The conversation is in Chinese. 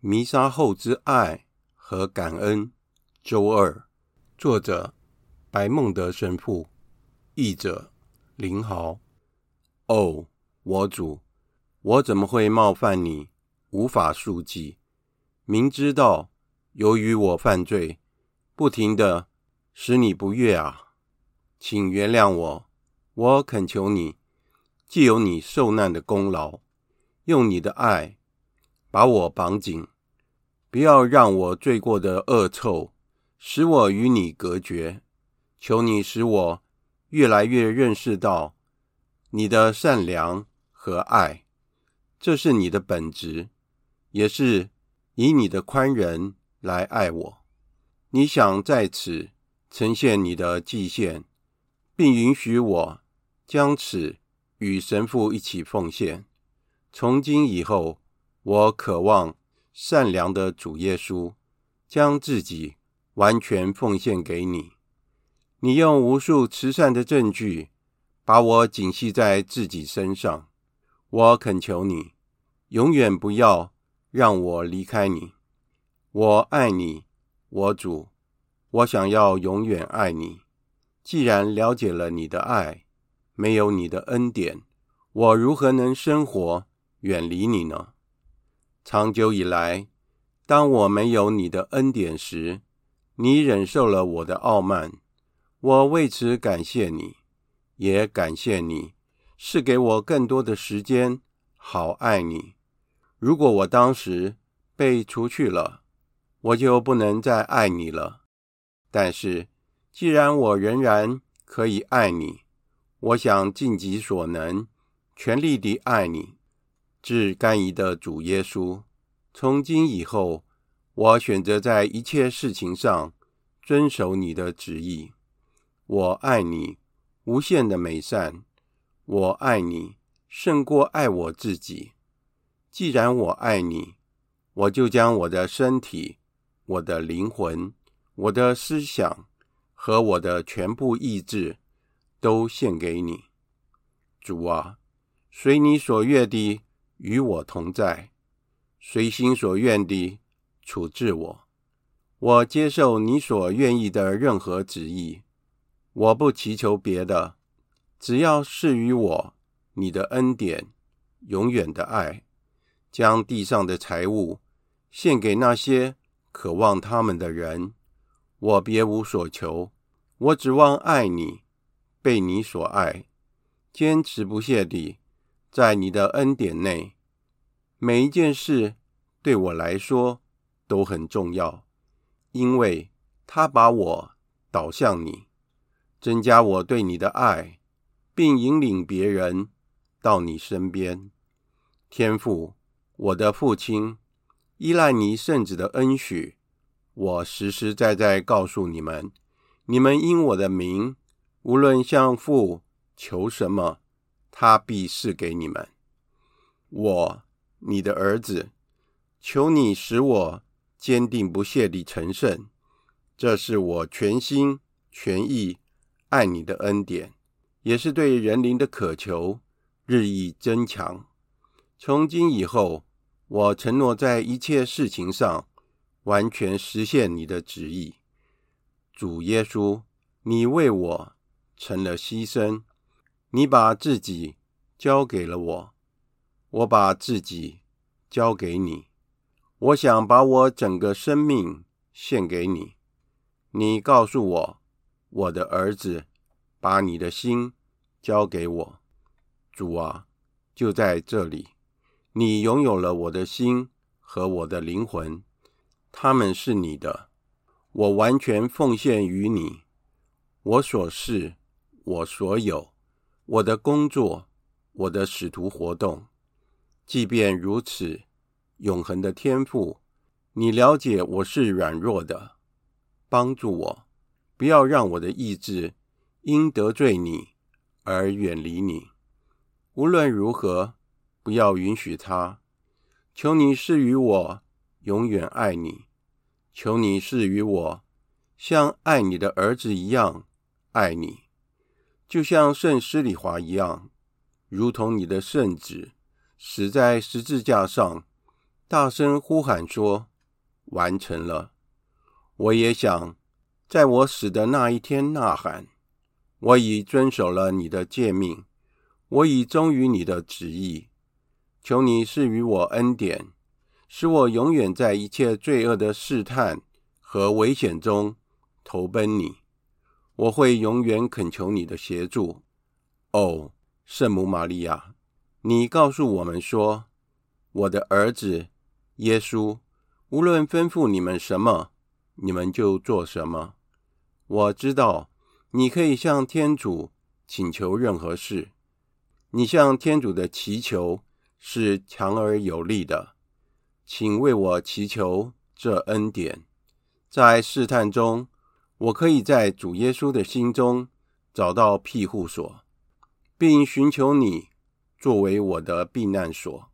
弥撒后之爱和感恩，周二，作者白孟德神父，译者林豪。哦，我主，我怎么会冒犯你？无法恕记。明知道由于我犯罪，不停的使你不悦啊，请原谅我。我恳求你，既有你受难的功劳，用你的爱把我绑紧。不要让我罪过的恶臭使我与你隔绝，求你使我越来越认识到你的善良和爱，这是你的本质，也是以你的宽仁来爱我。你想在此呈现你的祭献，并允许我将此与神父一起奉献。从今以后，我渴望。善良的主耶稣，将自己完全奉献给你。你用无数慈善的证据，把我紧系在自己身上。我恳求你，永远不要让我离开你。我爱你，我主，我想要永远爱你。既然了解了你的爱，没有你的恩典，我如何能生活远离你呢？长久以来，当我没有你的恩典时，你忍受了我的傲慢。我为此感谢你，也感谢你是给我更多的时间，好爱你。如果我当时被除去了，我就不能再爱你了。但是，既然我仍然可以爱你，我想尽己所能，全力地爱你。至甘飴的主耶稣，从今以后，我选择在一切事情上遵守你的旨意。我爱你，无限的美善。我爱你，胜过爱我自己。既然我爱你，我就将我的身体、我的灵魂、我的思想和我的全部意志都献给你。主啊，随你所愿的。与我同在，随心所愿地处置我。我接受你所愿意的任何旨意。我不祈求别的，只要赐予我你的恩典，永远的爱，将地上的财物献给那些渴望他们的人。我别无所求，我指望爱你，被你所爱，坚持不懈地。在你的恩典内，每一件事对我来说都很重要，因为它把我导向你，增加我对你的爱，并引领别人到你身边。天父，我的父亲，依赖你圣子的恩许，我实实在在告诉你们：你们因我的名，无论向父求什么。他必赐给你们。我，你的儿子，求你使我坚定不懈地成圣。这是我全心全意爱你的恩典，也是对人灵的渴求日益增强。从今以后，我承诺在一切事情上完全实现你的旨意。主耶稣，你为我成了牺牲。你把自己交给了我，我把自己交给你。我想把我整个生命献给你。你告诉我，我的儿子，把你的心交给我。主啊，就在这里，你拥有了我的心和我的灵魂，他们是你的，我完全奉献于你。我所是，我所有。我的工作，我的使徒活动，即便如此，永恒的天赋，你了解我是软弱的，帮助我，不要让我的意志因得罪你而远离你。无论如何，不要允许他。求你赐予我永远爱你，求你赐予我像爱你的儿子一样爱你，就像圣施礼华一样，如同你的圣子死在十字架上，大声呼喊说：“完成了。”我也想在我死的那一天呐喊：“我已遵守了你的诫命，我已忠于你的旨意。求你赐予我恩典，使我永远在一切罪恶的试探和危险中投奔你。”我会永远恳求你的协助，哦，圣母玛利亚，你告诉我们说，我的儿子耶稣，无论吩咐你们什么，你们就做什么。我知道你可以向天主请求任何事，你向天主的祈求是强而有力的，请为我祈求这恩典，在试探中。我可以在主耶稣的心中找到庇护所，并寻求你作为我的避难所。